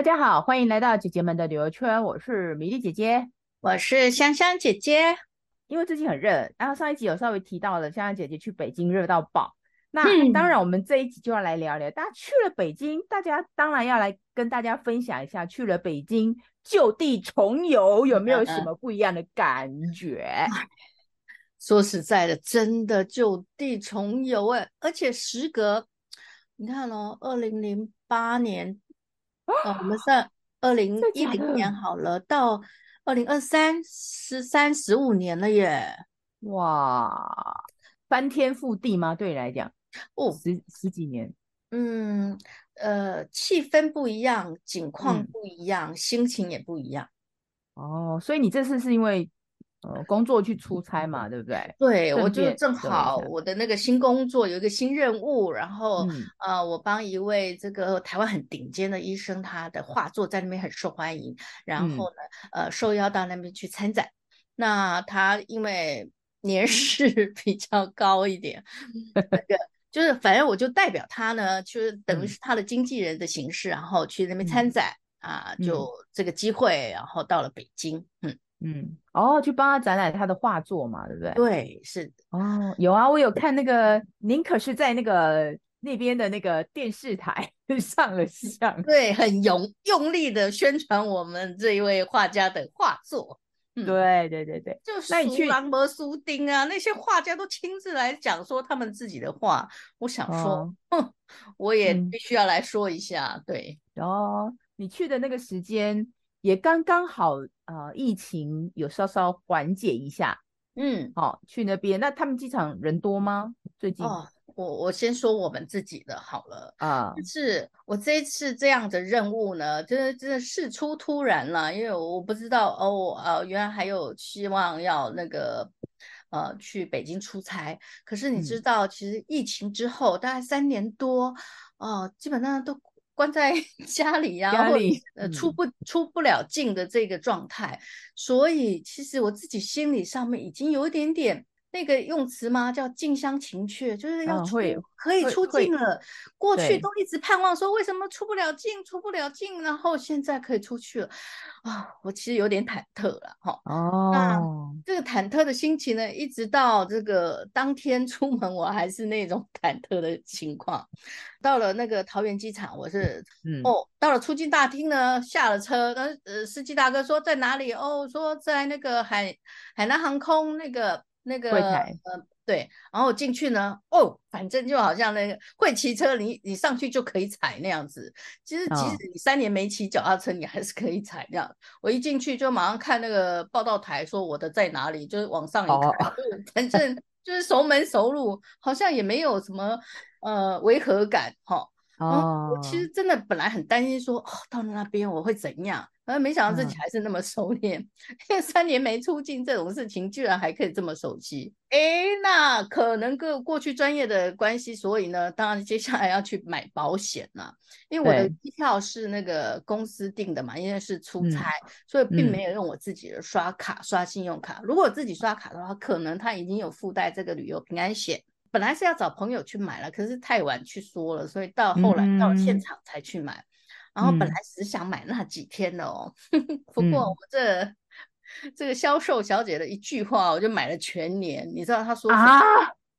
大家好，欢迎来到姐姐们的旅游圈，我是米粒姐姐，我是香香姐姐。因为最近很热，然后上一集有稍微提到了香香姐姐去北京热到爆。那、嗯、当然，我们这一集就要来聊聊，大家去了北京，大家当然要来跟大家分享一下去了北京就地重游有没有什么不一样的感觉。嗯嗯说实在的，真的就地重游哎，而且时隔，你看哦，二零零八年，哦，我们算二零一零年好了，到二零二三，十三十五年了耶，哇，翻天覆地吗？对你来讲，哦，十十几年，嗯，呃，气氛不一样，景况不一样，嗯、心情也不一样，哦，所以你这次是因为。呃，工作去出差嘛，对不对？对，我就正好我的那个新工作有一个新任务，然后、嗯、呃，我帮一位这个台湾很顶尖的医生，他的画作在那边很受欢迎，然后呢，嗯、呃，受邀到那边去参展。那他因为年事 比较高一点，那个就是反正我就代表他呢，就是等于是他的经纪人的形式，嗯、然后去那边参展、嗯、啊，就这个机会，然后到了北京，嗯。嗯，哦，去帮他展览他的画作嘛，对不对？对，是哦，有啊，我有看那个，您可是在那个那边的那个电视台 上了相，对，很用用力的宣传我们这一位画家的画作。嗯、对对对对，就苏朗博苏丁啊，那些画家都亲自来讲说他们自己的画。我想说，哦、哼，我也必须要来说一下，嗯、对，哦，你去的那个时间。也刚刚好，呃，疫情有稍稍缓解一下，嗯，好、哦，去那边。那他们机场人多吗？最近？哦，我我先说我们自己的好了啊，就是我这一次这样的任务呢，真的真的事出突然了，因为我不知道哦，呃，原来还有希望要那个呃去北京出差，可是你知道，嗯、其实疫情之后大概三年多，哦、呃，基本上都。关在 家里呀、或呃出不出不了境的这个状态，嗯、所以其实我自己心理上面已经有一点点。那个用词吗？叫近乡情怯，就是要出、嗯、可以出境了。过去都一直盼望说，为什么出不了境，出不了境，然后现在可以出去了啊！我其实有点忐忑了哈。哦，那这个忐忑的心情呢，一直到这个当天出门，我还是那种忐忑的情况。到了那个桃园机场，我是、嗯、哦，到了出境大厅呢，下了车，呃，司机大哥说在哪里？哦，说在那个海海南航空那个。那个呃对，然后进去呢，哦，反正就好像那个会骑车，你你上去就可以踩那样子。其实即使你三年没骑脚踏车，你还是可以踩这样。我一进去就马上看那个报道台，说我的在哪里，就是往上一看，哦、反正就是熟门熟路，好像也没有什么呃违和感哈。哦哦、其实真的本来很担心说，哦，到了那边我会怎样？而没想到自己还是那么熟练，嗯、因为三年没出境这种事情，居然还可以这么熟悉。哎，那可能跟过去专业的关系，所以呢，当然接下来要去买保险了。因为我的机票是那个公司订的嘛，因为是出差，嗯、所以并没有用我自己的刷卡、嗯、刷信用卡。如果我自己刷卡的话，可能他已经有附带这个旅游平安险。本来是要找朋友去买了，可是太晚去说了，所以到后来到了现场才去买。嗯、然后本来只想买那几天的哦，嗯、不过我这、嗯、这个销售小姐的一句话，我就买了全年。你知道她说什么？啊？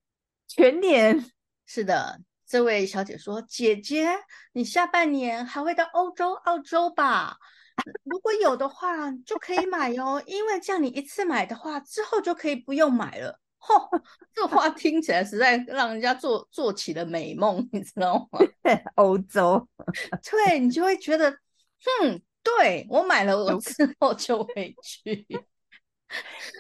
全年？是的，这位小姐说：“姐姐，你下半年还会到欧洲、澳洲吧？如果有的话，就可以买哦，因为这样你一次买的话，之后就可以不用买了。”嚯，这话听起来实在让人家做做起了美梦，你知道吗？欧洲，对，你就会觉得，哼，对，我买了，我之后就会去，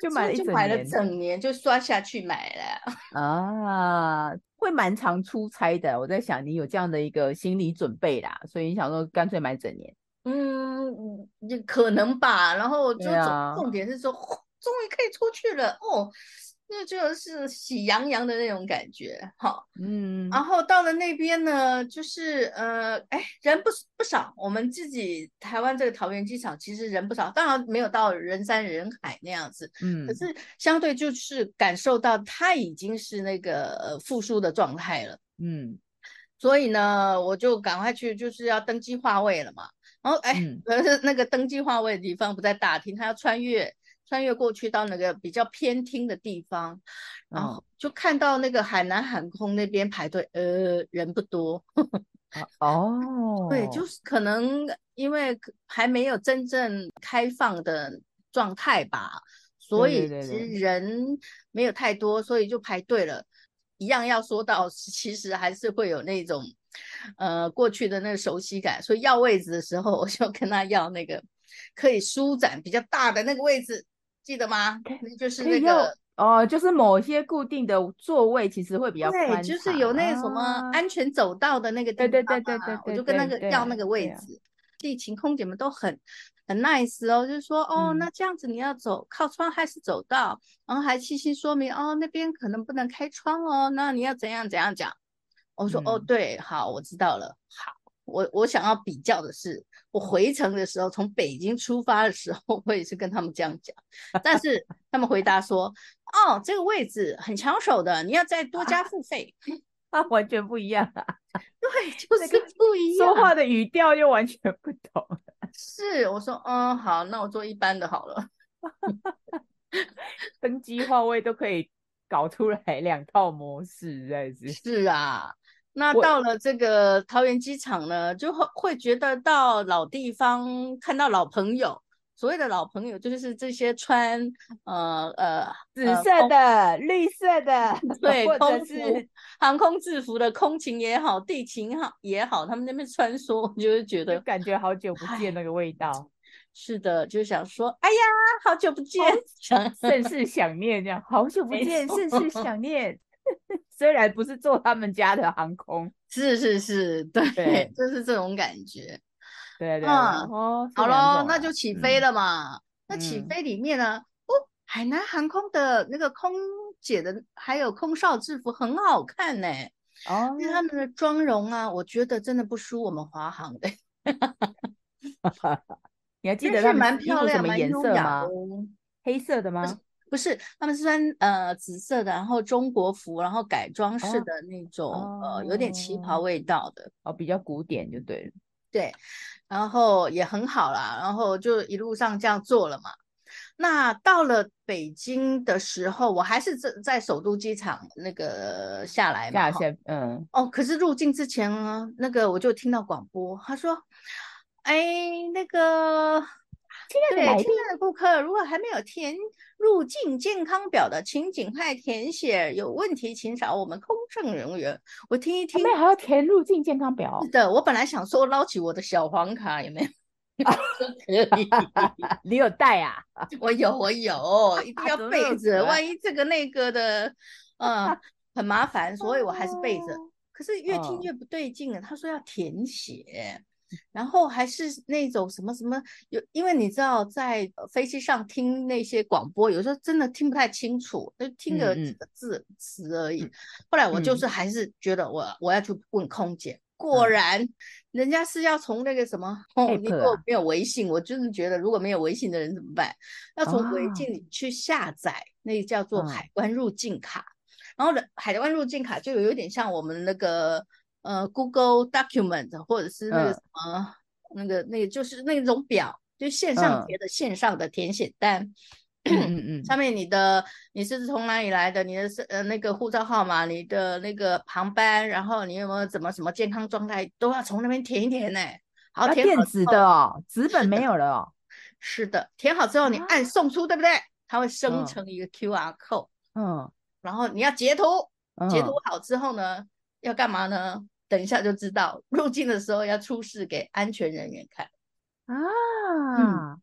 就买了一整年，就买了整年，就刷下去买了啊，会蛮常出差的。我在想，你有这样的一个心理准备啦，所以你想说干脆买整年，嗯，也可能吧。然后就重重点是说，终于可以出去了哦。那就是喜洋洋的那种感觉，哈，嗯，然后到了那边呢，就是呃，哎，人不不少，我们自己台湾这个桃园机场其实人不少，当然没有到人山人海那样子，嗯，可是相对就是感受到它已经是那个呃复苏的状态了，嗯，所以呢，我就赶快去，就是要登机划位了嘛。然后哎，可 是那个登机划位的地方不在大厅，他要穿越穿越过去到那个比较偏厅的地方，然后就看到那个海南航空那边排队，呃，人不多。哦，对，就是可能因为还没有真正开放的状态吧，所以其实人没有太多，所以就排队了。一样要说到，其实还是会有那种，呃，过去的那个熟悉感。所以要位置的时候，我就跟他要那个可以舒展比较大的那个位置，记得吗？就是那个。哦，就是某些固定的座位其实会比较宽，对，就是有那个什么安全走道的那个地方，啊，对对对对对，我就跟那个要那个位置。地勤空姐们都很很 nice 哦，就是说哦，那这样子你要走靠窗还是走道，然后还细心说明哦，那边可能不能开窗哦，那你要怎样怎样讲。我说哦，对，好，我知道了，好。我我想要比较的是，我回程的时候，从北京出发的时候，我也是跟他们这样讲，但是 他们回答说，哦，这个位置很抢手的，你要再多加付费，啊，完全不一样啊，对，就是不一样，说话的语调又完全不同。是，我说，嗯，好，那我坐一般的好了，登机划位都可以搞出来两套模式，在是是啊。那到了这个桃园机场呢，就会会觉得到老地方，看到老朋友。所谓的老朋友，就是这些穿呃呃紫色的、呃、绿色的，对，或者是航空制服的空勤也好，地勤好也好，他们那边穿梭，就会觉得感觉好久不见那个味道。是的，就想说，哎呀，好久不见，想甚是想念这样，好久不见，甚是想念。虽然不是坐他们家的航空，是是是，对，对就是这种感觉。对对，嗯，哦，好喽，那就起飞了嘛。嗯、那起飞里面呢，哦，海南航空的那个空姐的还有空少制服很好看呢。哦，因为他们的妆容啊，我觉得真的不输我们华航的。你还记得他们蛮漂亮，什么颜色吗？黑色的吗？不是，他们是穿呃紫色的，然后中国服，然后改装式的那种，哦、呃，有点旗袍味道的，哦，比较古典就对了。对，然后也很好啦，然后就一路上这样做了嘛。那到了北京的时候，我还是在在首都机场那个下来嘛，嗯，哦，可是入境之前呢，那个我就听到广播，他说，哎，那个。亲爱的，亲爱的顾客，如果还没有填入境健康表的，请尽快填写。有问题请找我们空乘人员。我听一听，那还要填入境健康表？是的，我本来想说捞起我的小黄卡，有没有？可以，你有带啊？我有，我有，一定要备着，万一这个那个的，嗯，很麻烦，所以我还是备着。可是越听越不对劲了，他说要填写。然后还是那种什么什么有，因为你知道在飞机上听那些广播，有时候真的听不太清楚，就听个几个字词而已。后来我就是还是觉得我我要去问空姐，果然人家是要从那个什么，哦，你如果没有微信，我就是觉得如果没有微信的人怎么办？要从微信里去下载那个叫做海关入境卡，然后的海关入境卡就有点像我们那个。呃，Google Document 或者是那个什么，嗯、那个那个就是那种表，就线上贴的线上的填写单，嗯嗯嗯，上面你的你是从哪里来的，你的是呃那个护照号码，你的那个航班，然后你有没有怎么什么健康状态，都要从那边填一填呢。好，填电子的哦，纸本没有了哦。是的，填好之后你按送出，对不对？它会生成一个 QR code，嗯，然后你要截图，截图好之后呢，要干嘛呢？等一下就知道，入境的时候要出示给安全人员看啊。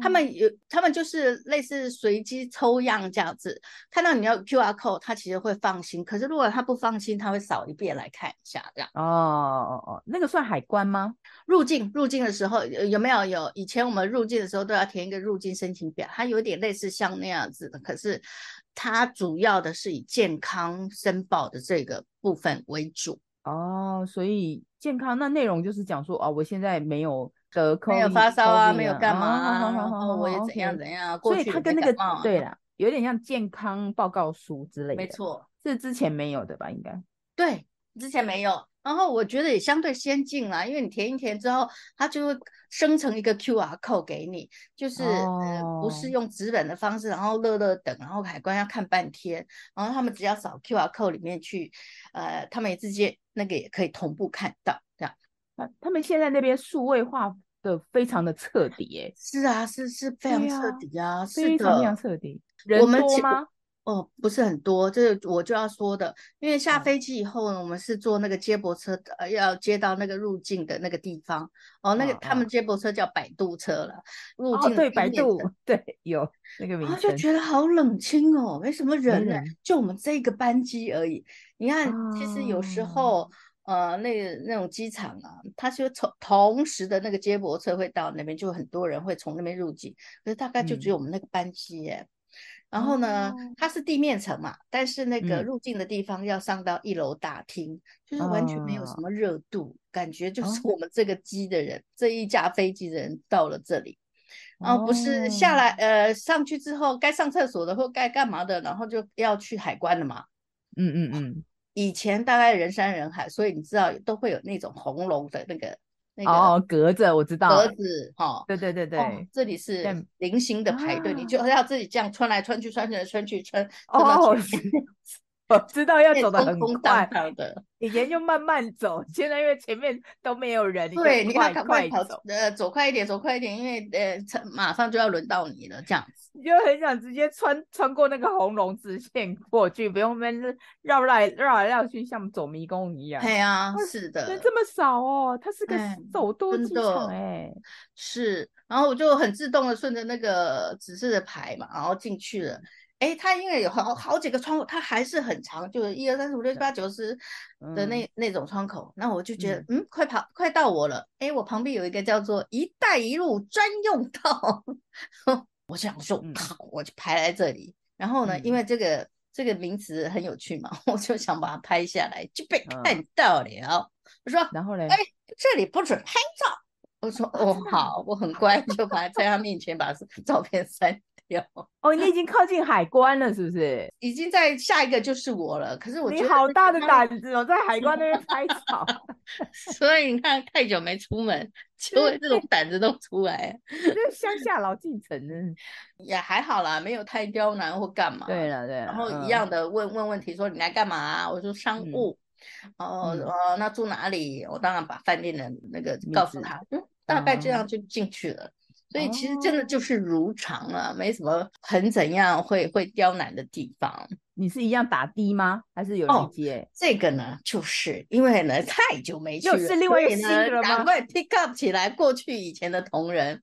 他们有，他们就是类似随机抽样这样子，看到你要 QR code，他其实会放心。可是如果他不放心，他会扫一遍来看一下这样。哦哦哦，那个算海关吗？入境入境的时候有，有没有有？以前我们入境的时候都要填一个入境申请表，它有点类似像那样子的，可是它主要的是以健康申报的这个部分为主。哦，所以健康那内容就是讲说，哦，我现在没有得 COVID，没有发烧啊，没有干嘛啊，然后我也怎样怎样。所以他跟那个对了，有点像健康报告书之类的。没错，是之前没有的吧？应该。对，之前没有。然后我觉得也相对先进啦，因为你填一填之后，它就会生成一个 QR code 给你，就是、不是用纸本的方式，然后乐乐等，然后海关要看半天，然后他们只要扫 QR code 里面去，呃，他们也直接那个也可以同步看到他们现在那边数位化的非常的彻底，哎，是啊，是是非常彻底啊，啊是非常非常彻底。人多吗？哦，不是很多，这是我就要说的，因为下飞机以后呢，哦、我们是坐那个接驳车，呃，要接到那个入境的那个地方。哦，那个、哦、他们接驳车叫摆渡车了，入境、哦、对摆渡，对有那个名字，就觉得好冷清哦，没什么人呢，人就我们这个班机而已。你看，哦、其实有时候，呃，那个那种机场啊，它就从同时的那个接驳车会到那边，就很多人会从那边入境，可是大概就只有我们那个班机耶。嗯然后呢，哦、它是地面层嘛，但是那个入境的地方要上到一楼大厅，嗯、就是完全没有什么热度，哦、感觉就是。我们这个机的人，哦、这一架飞机的人到了这里，然后不是下来，哦、呃，上去之后该上厕所的或该干嘛的，然后就要去海关了嘛。嗯嗯嗯，以前大概人山人海，所以你知道都会有那种红龙的那个那个。哦，格子我知道，格子哈，对对对对，这里是零星的排队，你就要自己这样穿来穿去，穿来穿去，穿哦，我 知道要走得很快的，以前就慢慢走，现在因为前面都没有人，对，你快快跑，呃，走快一点，走快一点，因为呃，马上就要轮到你了，这样子，你就很想直接穿穿过那个红龙直线过去，不用边绕来绕来绕去，像走迷宫一样。对啊，是的，人这么少哦，它是个首都机场哎，是，然后我就很自动的顺着那个指示的牌嘛，然后进去了。哎，它因为有好好几个窗口，它还是很长，就是一二三四五六七八九十的那、嗯、那种窗口。那我就觉得，嗯，嗯，快跑，快到我了。哎，我旁边有一个叫做“一带一路”专用道，我想说，好，我就排在这里。然后呢，嗯、因为这个这个名词很有趣嘛，我就想把它拍下来，就被看到了。嗯、我说，然后呢？哎，这里不准拍照。我说，哦，好，我很乖，就把在他面前把照片删。有哦，你已经靠近海关了，是不是？已经在下一个就是我了。可是我你好大的胆子哦，在海关那边拍照。所以你看，太久没出门，就会这种胆子都出来。这乡下老进城呢，也还好啦，没有太刁难或干嘛。对了对了，然后一样的问问问题，说你来干嘛？我说商务。哦哦，那住哪里？我当然把饭店的那个告诉他，嗯，大概这样就进去了。所以其实真的就是如常了，哦、没什么很怎样会会刁难的地方。你是一样打的吗？还是有一接、哦？这个呢，就是因为呢太久没去了，又是另外一个新的了吗？赶快 pick up 起来过去以前的同仁。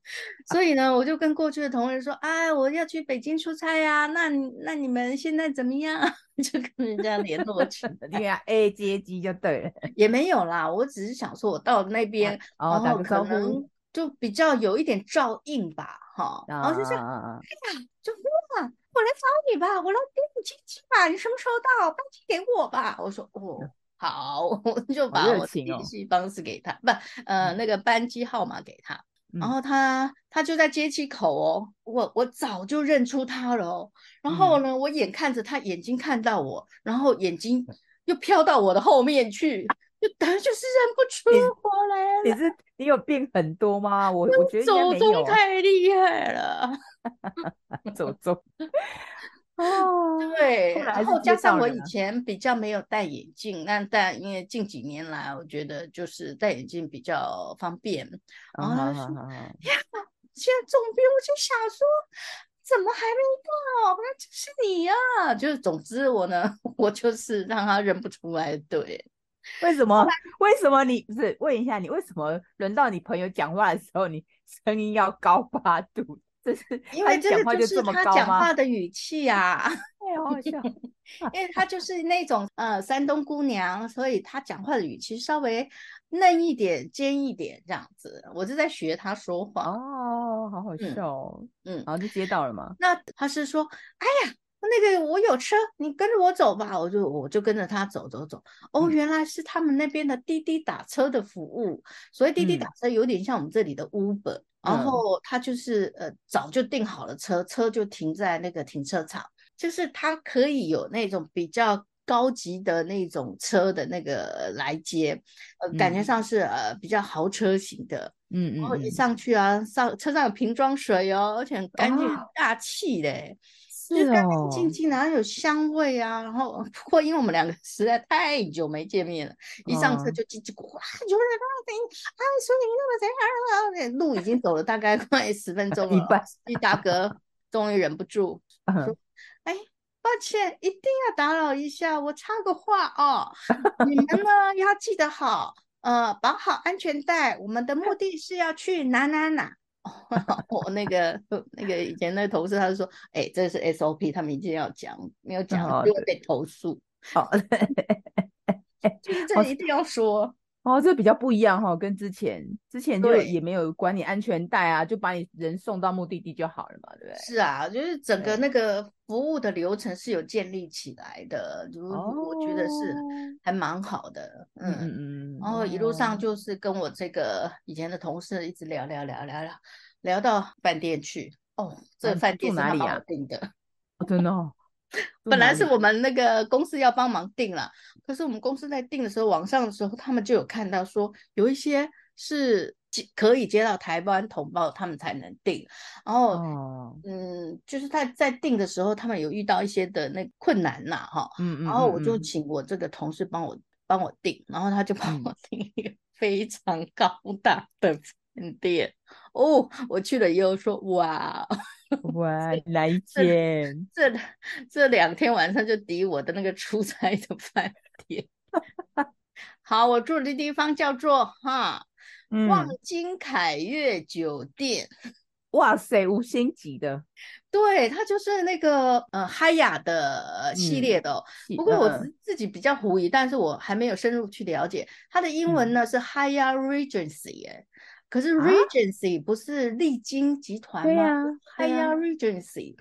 所以呢，我就跟过去的同仁说：“哎，我要去北京出差呀、啊，那那你们现在怎么样？” 就跟人家联络起来。对呀，A 接机就对了。也没有啦，我只是想说，我到那 边，啊、然后可能。就比较有一点照应吧，哈，然后就是，哎呀，就哇，我来找你吧，我来给你接机吧，你什么时候到？班机给我吧。我说哦，好，我就把我的联系方式给他，不，呃，那个班机号码给他，然后他他就在接机口哦，我我早就认出他了哦，然后呢，我眼看着他眼睛看到我，然后眼睛又飘到我的后面去。就当然就是认不出我来了。你是你有病很多吗？我我觉得走中太厉害了，走中 哦，对，然后加上我以前比较没有戴眼镜，那但因为近几年来，我觉得就是戴眼镜比较方便。然后他说：“呀，现在总编，我就想说，怎么还没到？那就是你呀。”就是总之我呢，我就是让他认不出来，对。为什么？为什么你不是问一下你为什么轮到你朋友讲话的时候，你声音要高八度？这是因为这个就是他讲话的语气呀，哎，好好笑。因为他就是那种呃山东姑娘，所以他讲话的语气稍微嫩一点、尖一点这样子。我就在学他说话哦，好好笑。嗯，然后就接到了嘛。那他是说，哎呀。那个我有车，你跟着我走吧，我就我就跟着他走走走。哦，原来是他们那边的滴滴打车的服务，所以滴滴打车有点像我们这里的 Uber，嗯，然后他就是呃早就订好了车，车就停在那个停车场，就是他可以有那种比较高级的那种车的那个来接，呃，感觉上是呃比较豪车型的，嗯嗯，然后一上去啊，上车上有瓶装水哦，而且很干净、很大气嘞，是干干净净，然后有香味啊，然后 不过因为我们两个实在太久没见面了，一上车就叽叽咕咕，有人刚刚等啊，说你那么怎样啊？路已经走了大概快十分钟了，一半，一大哥终于忍不住说，哎。抱歉，一定要打扰一下，我插个话哦。你们呢要记得好，呃，绑好安全带。我们的目的是要去哪哪哪。我那个那个以前那个同事他就说，哎、欸，这是 SOP，他们一定要讲，没有讲就会被投诉。好，就是这一定要说。哦，这比较不一样哈、哦，跟之前之前就也没有管你安全带啊，就把你人送到目的地就好了嘛，对不对？是啊，就是整个那个服务的流程是有建立起来的，就我觉得是还蛮好的，嗯嗯嗯。然后一路上就是跟我这个以前的同事一直聊聊聊聊聊，聊到饭店去。哦，这饭店是他帮我订的，哦、真的、哦。本来是我们那个公司要帮忙订了，可是我们公司在订的时候，网上的时候他们就有看到说有一些是可以接到台湾同胞，他们才能订。然后，哦、嗯，就是他在订的时候，他们有遇到一些的那困难呐，哈，嗯嗯。然后我就请我这个同事帮我帮我订，然后他就帮我订一个非常高大的 饭店。哦，我去了以后说哇。哇，来一间，这这，这两天晚上就抵我的那个出差的饭店。好，我住的地方叫做哈、嗯、望京凯悦酒店。哇塞，五星级的。对，它就是那个呃嗨雅的系列的、哦嗯。不过我自自己比较狐疑、嗯，但是我还没有深入去了解。它的英文呢、嗯、是 Hyatt Regency 哎。可是 Regency、啊、不是丽晶集团吗？对呀、啊，嗨呀、啊、Regency，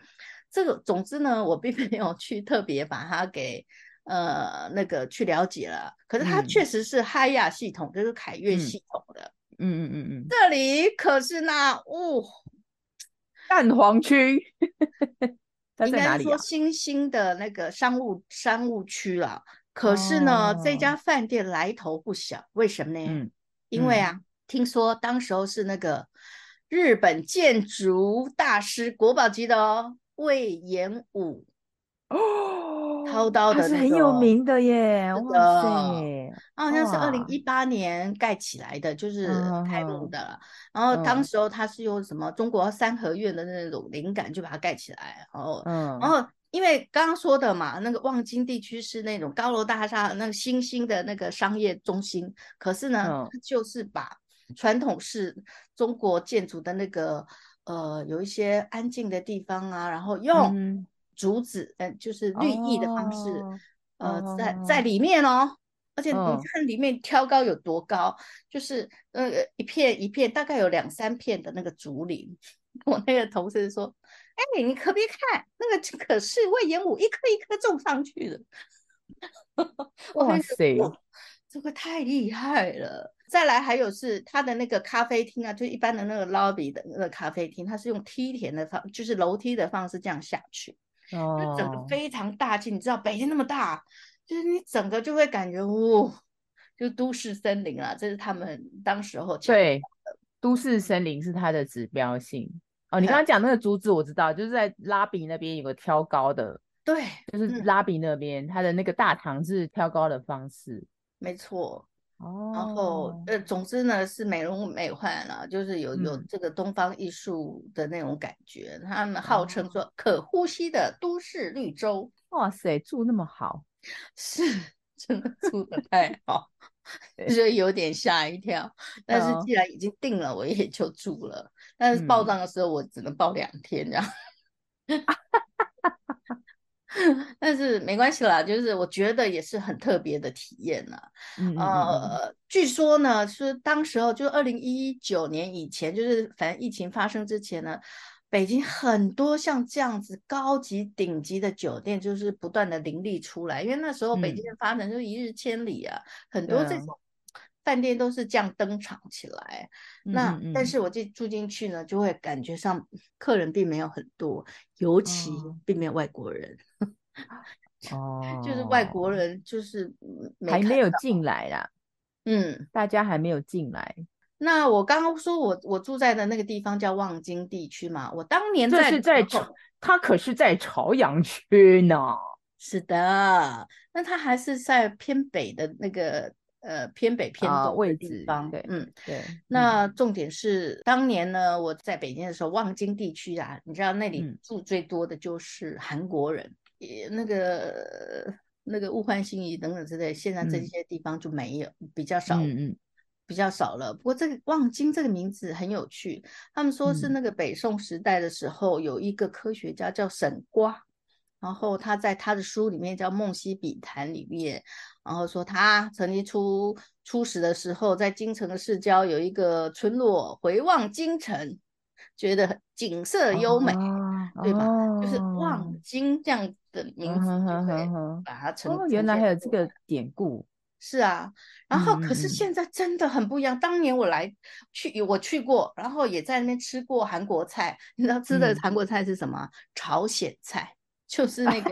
这个总之呢，我并没有 去特别把它给呃那个去了解了。可是它确实是嗨亚系统，嗯、就是凯悦系统的。嗯嗯嗯嗯，这里可是那哦，蛋黄区，应该说新兴的那个商务商务区了。可是呢，哦、这家饭店来头不小，为什么呢？嗯、因为啊。嗯听说当时候是那个日本建筑大师国宝级的哦，魏延武哦，掏刀的、是很有名的耶，哇塞，好像是二零一八年盖起来的，就是开幕的了。然后当时候他是用什么中国三合院的那种灵感，就把它盖起来。然后，嗯，然后。因为刚刚说的嘛，那个望京地区是那种高楼大厦，那个新兴的那个商业中心。可是呢，它就是把传统式中国建筑的那个呃，有一些安静的地方啊，然后用竹子，嗯、呃，就是绿意的方式，哦、呃，在在里面哦。而且你看里面挑高有多高，哦、就是呃一片一片，大概有两三片的那个竹林。我那个同事说。哎，你可别看那个，可是魏延武一颗一颗种上去的。哇塞，这个太厉害了！再来还有是它的那个咖啡厅啊，就一般的那个 lobby 的那个咖啡厅，它是用梯田的方，就是楼梯的方式这样下去。哦，就整个非常大气。你知道北京那么大，就是你整个就会感觉，哦，就都市森林啊，这是他们当时候对，都市森林是它的指标性。哦，你刚刚讲那个竹子，我知道，就是在拉比那边有个挑高的，对，就是拉比那边，它、嗯、的那个大堂是挑高的方式，没错。哦，然后呃，总之呢是美轮美奂了，就是有有这个东方艺术的那种感觉。嗯、他们号称说可呼吸的都市绿洲。哇塞，住那么好，是真的住的太 好。所以有点吓一跳，但是既然已经定了，我也就住了。但是报账的时候，我只能报两天这样。嗯、但是没关系啦，就是我觉得也是很特别的体验呐。嗯，呃，据说呢，是当时候就二零一九年以前，就是反正疫情发生之前呢。北京很多像这样子高级顶级的酒店，就是不断的林立出来，因为那时候北京的发展就是一日千里啊，嗯、很多这种饭店都是这样登场起来。嗯、那、嗯、但是我这住进去呢，就会感觉上客人并没有很多，尤其并没有外国人。哦、哦，就是外国人就是没还没有进来啦，嗯，大家还没有进来。那我刚刚说我我住在的那个地方叫望京地区嘛，我当年在这是在朝，他可是在朝阳区呢。是的，那他还是在偏北的那个呃偏北偏东的地方。啊、对，嗯，对。那重点是、嗯、当年呢，我在北京的时候，望京地区啊，你知道那里住最多的就是韩国人，那个那个物换星移等等之类，现在这些地方就没有，嗯、比较少。嗯嗯。比较少了，不过这个望京这个名字很有趣。他们说是那个北宋时代的时候，有一个科学家叫沈括，然后他在他的书里面叫《梦溪笔谈》里面，然后说他曾经出出使的时候，在京城的市郊有一个村落，回望京城，觉得景色优美，哦、对吧？哦、就是望京这样的名字，就会把它成、哦。原来还有这个典故。是啊，然后可是现在真的很不一样。嗯、当年我来去，我去过，然后也在那边吃过韩国菜。你知道吃的韩国菜是什么？嗯、朝鲜菜，就是那个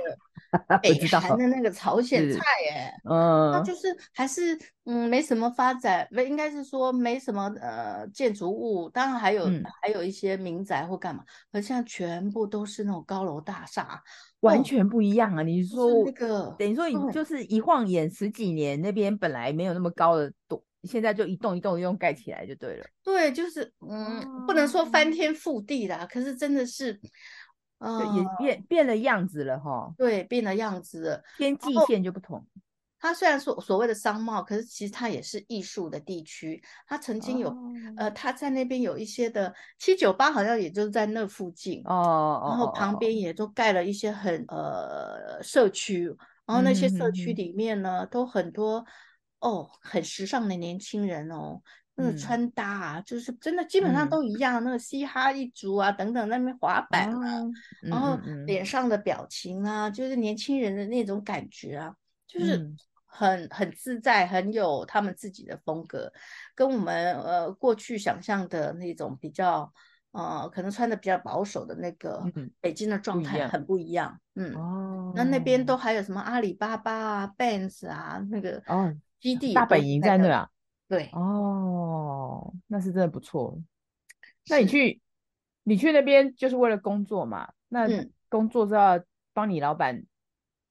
北韩的那个朝鲜菜。哎，嗯，那就是还是嗯没什么发展，不应该是说没什么呃建筑物，当然还有、嗯、还有一些民宅或干嘛，而现在全部都是那种高楼大厦。完全不一样啊！你说那个等于说你就是一晃眼十几年，那边本来没有那么高的多，现在就一栋一栋一栋盖起来就对了。对，就是嗯，不能说翻天覆地啦，可是真的是，呃，也变变了样子了哈。对，变了样子了，天际线就不同。它虽然说所谓的商贸，可是其实它也是艺术的地区。它曾经有，哦、呃，它在那边有一些的七九八，好像也就是在那附近哦。然后旁边也都盖了一些很呃社区，然后那些社区里面呢，嗯、都很多哦很时尚的年轻人哦，那个穿搭啊，嗯、就是真的基本上都一样，嗯、那个嘻哈一族啊等等，那边滑板啊，哦、然后脸上的表情啊，嗯、就是年轻人的那种感觉啊，就是。嗯很很自在，很有他们自己的风格，跟我们呃过去想象的那种比较呃可能穿的比较保守的那个北京的状态很不一样。嗯，哦，那那边都还有什么阿里巴巴啊、b a n s 啊那个哦基地大本营在那啊。对，哦，那是真的不错。那你去你去那边就是为了工作嘛？那工作是要帮你老板。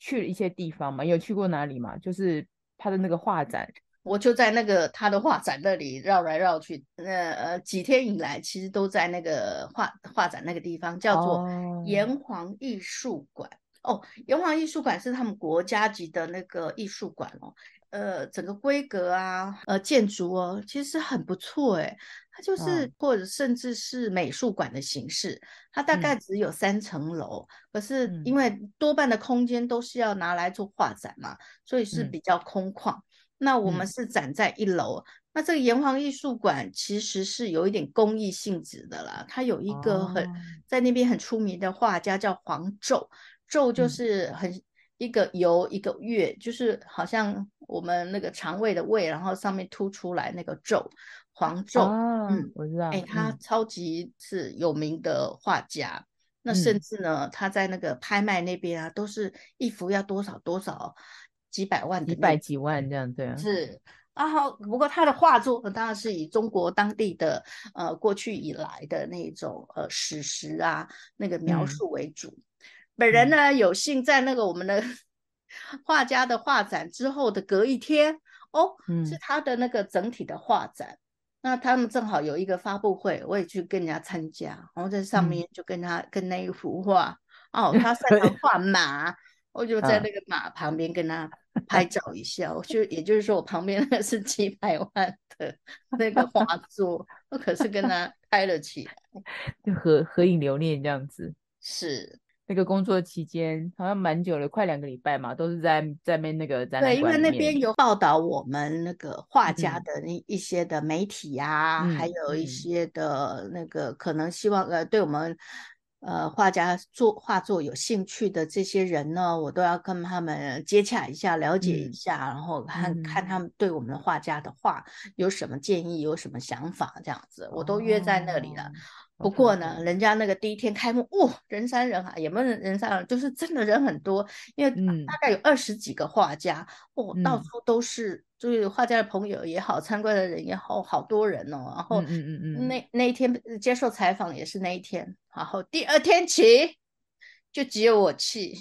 去了一些地方嘛，有去过哪里嘛？就是他的那个画展，我就在那个他的画展那里绕来绕去。那呃几天以来，其实都在那个画画展那个地方，叫做炎黄艺术馆。哦，哦，炎黄艺术馆是他们国家级的那个艺术馆哦。呃，整个规格啊，呃，建筑哦，其实很不错诶。它就是、哦、或者甚至是美术馆的形式，它大概只有三层楼，嗯、可是因为多半的空间都是要拿来做画展嘛，所以是比较空旷。嗯、那我们是展在一楼，嗯、那这个炎黄艺术馆其实是有一点公益性质的啦。它有一个很、哦、在那边很出名的画家叫黄胄，胄就是很。嗯一个由一个月，就是好像我们那个肠胃的胃，然后上面凸出来那个皱，黄昼，啊、嗯，我知道，哎，他超级是有名的画家，嗯、那甚至呢，他在那个拍卖那边啊，都是一幅要多少多少几百万的，几百几万这样，对啊，是啊，好，不过他的画作当然是以中国当地的呃过去以来的那种呃史实啊那个描述为主。嗯本人呢，有幸在那个我们的画家的画展之后的隔一天哦，嗯、是他的那个整体的画展，那他们正好有一个发布会，我也去跟人家参加，然后在上面就跟他、嗯、跟那一幅画哦，他擅长画马，我就在那个马旁边跟他拍照一下，我就也就是说我旁边那个是几百万的那个画作，我可是跟他 拍了起来，就合合影留念这样子，是。那个工作期间好像蛮久了，快两个礼拜嘛，都是在在那那个展览馆。对，因为那边有报道我们那个画家的那一些的媒体啊，嗯、还有一些的那个可能希望呃对我们呃画家作画作有兴趣的这些人呢，我都要跟他们接洽一下，了解一下，嗯、然后看、嗯、看他们对我们的画家的画有什么建议，有什么想法这样子，我都约在那里了。哦不过呢，人家那个第一天开幕，哇，人山人海，也没有人山人，就是真的人很多，因为大概有二十几个画家，哦，到处都是，就是画家的朋友也好，参观的人也好，好多人哦。然后，嗯嗯嗯，那那一天接受采访也是那一天，然后第二天起就只有我去，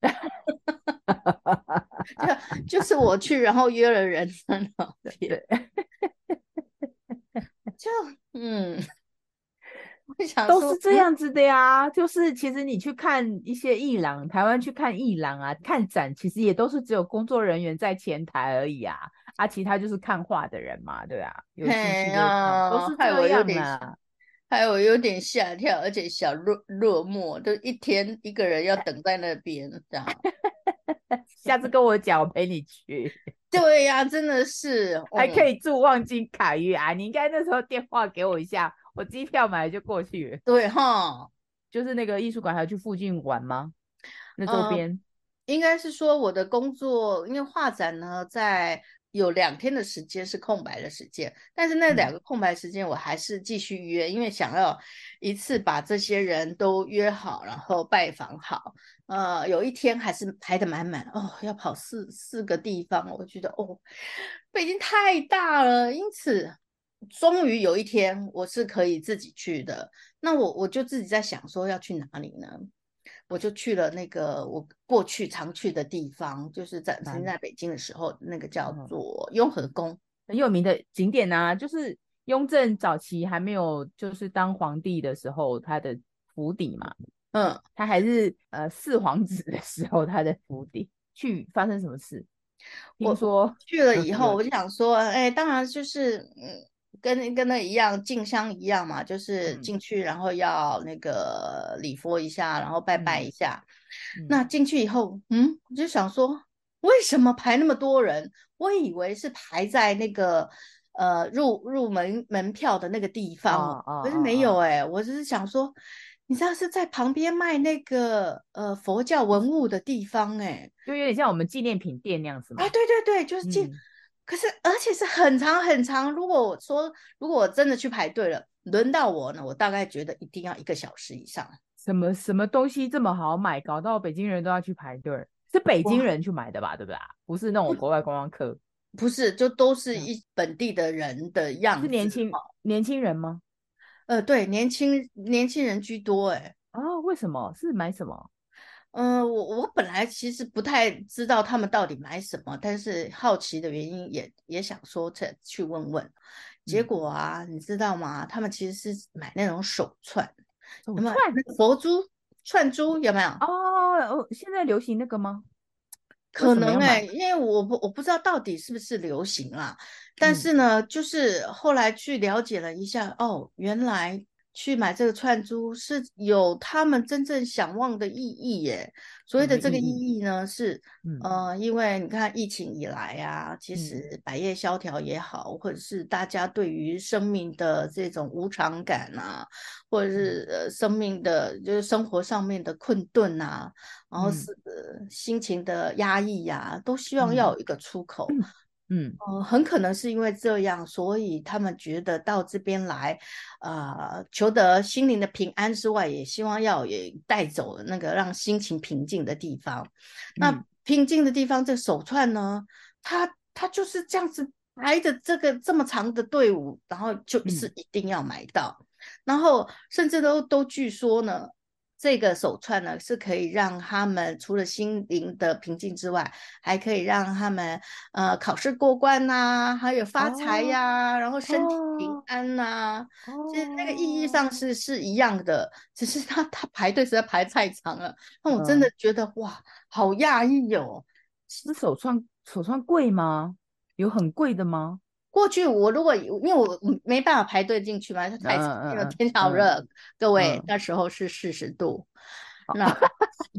就就是我去，然后约了人在那边，就嗯。都是这样子的呀，嗯、就是其实你去看一些艺廊，台湾去看艺廊啊，看展，其实也都是只有工作人员在前台而已啊，啊，其他就是看画的人嘛，对啊，有兴趣的都是这样啊，还有有点吓跳，而且小落落寞，就一天一个人要 等在那边这样。下次跟我讲，我陪你去。对呀、啊，真的是，还可以住望京凯悦啊，你应该那时候电话给我一下。我机票买了就过去了，对哈，就是那个艺术馆，还要去附近玩吗？那周边、嗯、应该是说我的工作，因为画展呢，在有两天的时间是空白的时间，但是那两个空白时间我还是继续约，嗯、因为想要一次把这些人都约好，然后拜访好。呃，有一天还是排得满满哦，要跑四四个地方，我觉得哦，北京太大了，因此。终于有一天我是可以自己去的，那我我就自己在想说要去哪里呢？我就去了那个我过去常去的地方，就是在曾经在北京的时候，那个叫做雍和宫，很有名的景点啊。就是雍正早期还没有就是当皇帝的时候，他的府邸嘛，嗯，他还是呃四皇子的时候，他的府邸去发生什么事？我说我去了以后，我就想说，哎，当然就是嗯。跟跟那一样进香一样嘛，就是进去然后要那个礼佛一下，然后拜拜一下。嗯、那进去以后，嗯，我就想说，为什么排那么多人？我以为是排在那个呃入入门门票的那个地方，哦、可是没有哎、我只是想说，你知道是在旁边卖那个呃佛教文物的地方哎、欸，就有点像我们纪念品店那样子嘛。啊，对对对，就是纪。嗯可是，而且是很长很长。如果我说，如果我真的去排队了，轮到我呢，我大概觉得一定要一个小时以上。什么什么东西这么好买，搞到北京人都要去排队？是北京人去买的吧？对不对？不是那种国外观光客，不是，就都是一本地的人的样子。是年轻年轻人吗？呃，对，年轻年轻人居多。哎，哦，为什么？是买什么？嗯，我我本来其实不太知道他们到底买什么，但是好奇的原因也也想说去去问问。结果啊，嗯、你知道吗？他们其实是买那种手串，手串佛珠串珠有没有？哦，现在流行那个吗？可能哎、欸，因为我不我不知道到底是不是流行啦。但是呢，嗯、就是后来去了解了一下，哦，原来。去买这个串珠是有他们真正想望的意义耶。所谓的这个意义？呢，是呃，因为你看疫情以来啊，其实百业萧条也好，或者是大家对于生命的这种无常感啊，或者是呃生命的就是生活上面的困顿啊，然后是心情的压抑呀，都希望要有一个出口。嗯，呃，很可能是因为这样，所以他们觉得到这边来，呃，求得心灵的平安之外，也希望要也带走那个让心情平静的地方。嗯、那平静的地方，这个手串呢，它它就是这样子排着这个这么长的队伍，然后就是一定要买到，嗯、然后甚至都都据说呢。这个手串呢，是可以让他们除了心灵的平静之外，还可以让他们呃考试过关呐、啊，还有发财呀、啊，哦、然后身体平安呐、啊。哦、其实那个意义上是是一样的，只是他他排队实在排太长了，那我真的觉得、嗯、哇，好讶异哟。这手串手串贵吗？有很贵的吗？过去我如果因为我没办法排队进去嘛，太那个天好热，嗯、各位、嗯、那时候是四十度。嗯、那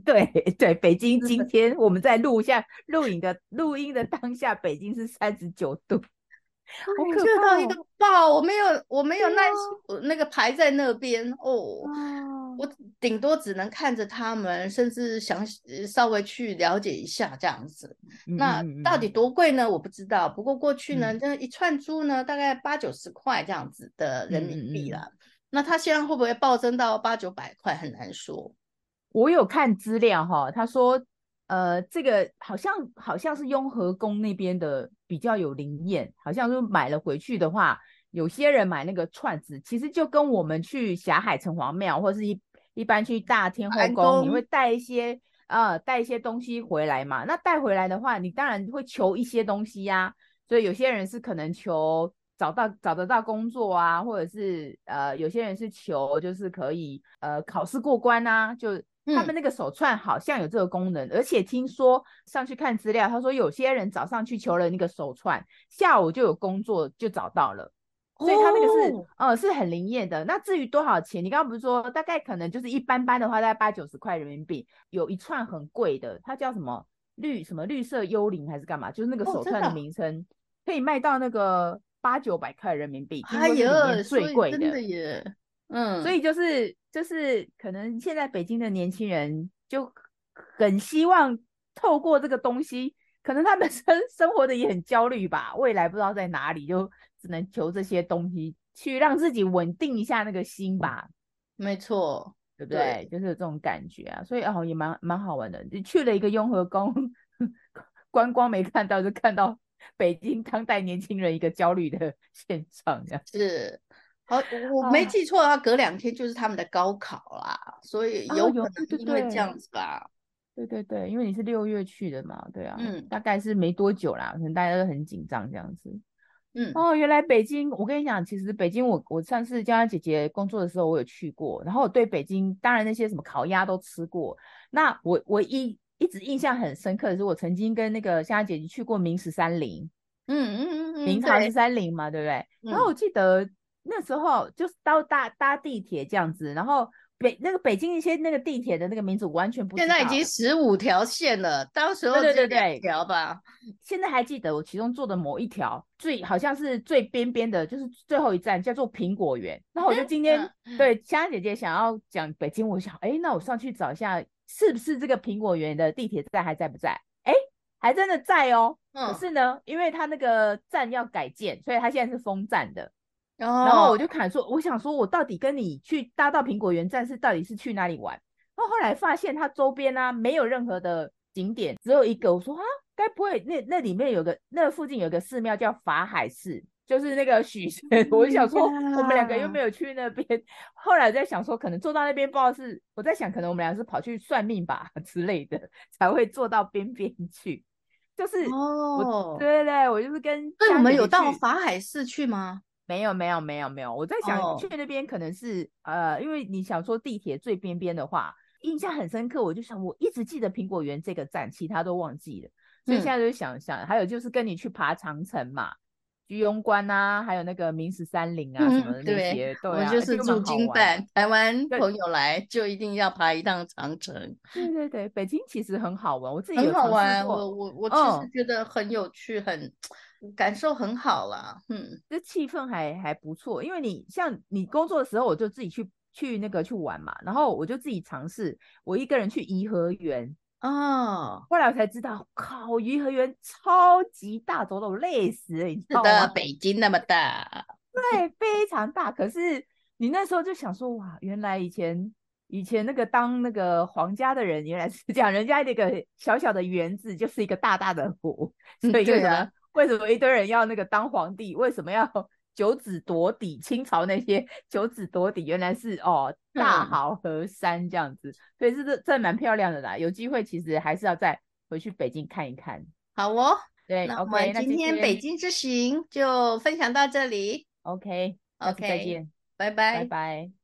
对对，北京今天我们在录下录影的录音的当下，北京是三十九度。我热到一个爆，我没有我没有耐心，啊、那个排在那边哦，啊、我顶多只能看着他们，甚至想稍微去了解一下这样子。嗯、那到底多贵呢？我不知道。不过过去呢，这、嗯、一串珠呢，大概八九十块这样子的人民币了。那它现在会不会暴增到八九百块？很难说。我有看资料哈，他说，呃，这个好像好像是雍和宫那边的比较有灵验，好像说买了回去的话，有些人买那个串子，其实就跟我们去霞海城隍庙或是一一般去大天后宫，你会带一些呃带一些东西回来嘛？那带回来的话，你当然会求一些东西呀、啊，所以有些人是可能求。找到找得到工作啊，或者是呃，有些人是求就是可以呃考试过关啊，就他们那个手串好像有这个功能，嗯、而且听说上去看资料，他说有些人早上去求了那个手串，下午就有工作就找到了，所以他那个是、哦、呃是很灵验的。那至于多少钱，你刚刚不是说大概可能就是一般般的话，大概八九十块人民币，有一串很贵的，它叫什么绿什么绿色幽灵还是干嘛？就是那个手串的名称，哦、可以卖到那个。八九百块人民币，还有最贵的，真的耶，嗯，所以就是就是可能现在北京的年轻人就很希望透过这个东西，可能他们生 生活的也很焦虑吧，未来不知道在哪里，就只能求这些东西去让自己稳定一下那个心吧。没错，对不对？对就是有这种感觉啊，所以哦也蛮蛮好玩的，你去了一个雍和宫，观光没看到就看到。北京当代年轻人一个焦虑的 现状，这样是好，我没记错的话，隔两天就是他们的高考啦，所以有可能因为这样子吧。对对对，因为你是六月去的嘛，对啊，嗯，大概是没多久啦，可能大家都很紧张这样子。嗯，哦，原来北京，我跟你讲，其实北京我我上次江江姐姐工作的时候，我有去过，然后我对北京，当然那些什么烤鸭都吃过，那我我一。一直印象很深刻的是，我曾经跟那个佳佳姐姐去过明十三陵，嗯嗯嗯嗯，明朝十三陵嘛，对，不对？嗯、然后我记得那时候就是到搭搭地铁这样子，然后北那个北京一些那个地铁的那个名字完全不知道，现在已经十五条线了，到时候对对对条吧。现在还记得我其中坐的某一条最好像是最边边的，就是最后一站叫做苹果园。然后我就今天、嗯、对香香姐姐想要讲北京，我想哎，那我上去找一下。是不是这个苹果园的地铁站还在不在？哎，还真的在哦。嗯、可是呢，因为它那个站要改建，所以它现在是封站的。哦、然后我就看说，我想说，我到底跟你去搭到苹果园站是到底是去哪里玩？然后后来发现它周边呢、啊、没有任何的景点，只有一个。我说啊，该不会那那里面有个那附近有个寺庙叫法海寺？就是那个许仙，我就想说，我们两个又没有去那边。后来在想说，可能坐到那边，不知道是我在想，可能我们俩是跑去算命吧 之类的，才会坐到边边去。就是哦，对对对，我就是跟。对，我们有到法海寺去吗？没有，没有，没有，没有。我在想、哦、去那边可能是呃，因为你想说地铁最边边的话，印象很深刻。我就想，我一直记得苹果园这个站，其他都忘记了。所以现在就想想，嗯、还有就是跟你去爬长城嘛。居庸关啊，还有那个明十三陵啊，什么的那些，对，我就是驻京办，台湾朋友来就一定要爬一趟长城。对对对，北京其实很好玩，我自己很好玩，我我我其实觉得很有趣，很感受很好啦。嗯，这气氛还还不错，因为你像你工作的时候，我就自己去去那个去玩嘛，然后我就自己尝试，我一个人去颐和园。哦，后来我才知道，靠，颐和园超级大，走走累死了，你知道吗？北京那么大，对，非常大。可是你那时候就想说，哇，原来以前以前那个当那个皇家的人，原来是这样，人家那个小小的园子就是一个大大的湖，所以就什么、啊、为什么一堆人要那个当皇帝？为什么要？九子夺嫡，清朝那些 九子夺嫡，原来是哦大好河山这样子，嗯、所以是这这蛮漂亮的啦。有机会其实还是要再回去北京看一看。好哦，对那我们今天北京之行就分享到这里。OK，OK，再见，拜拜，拜拜。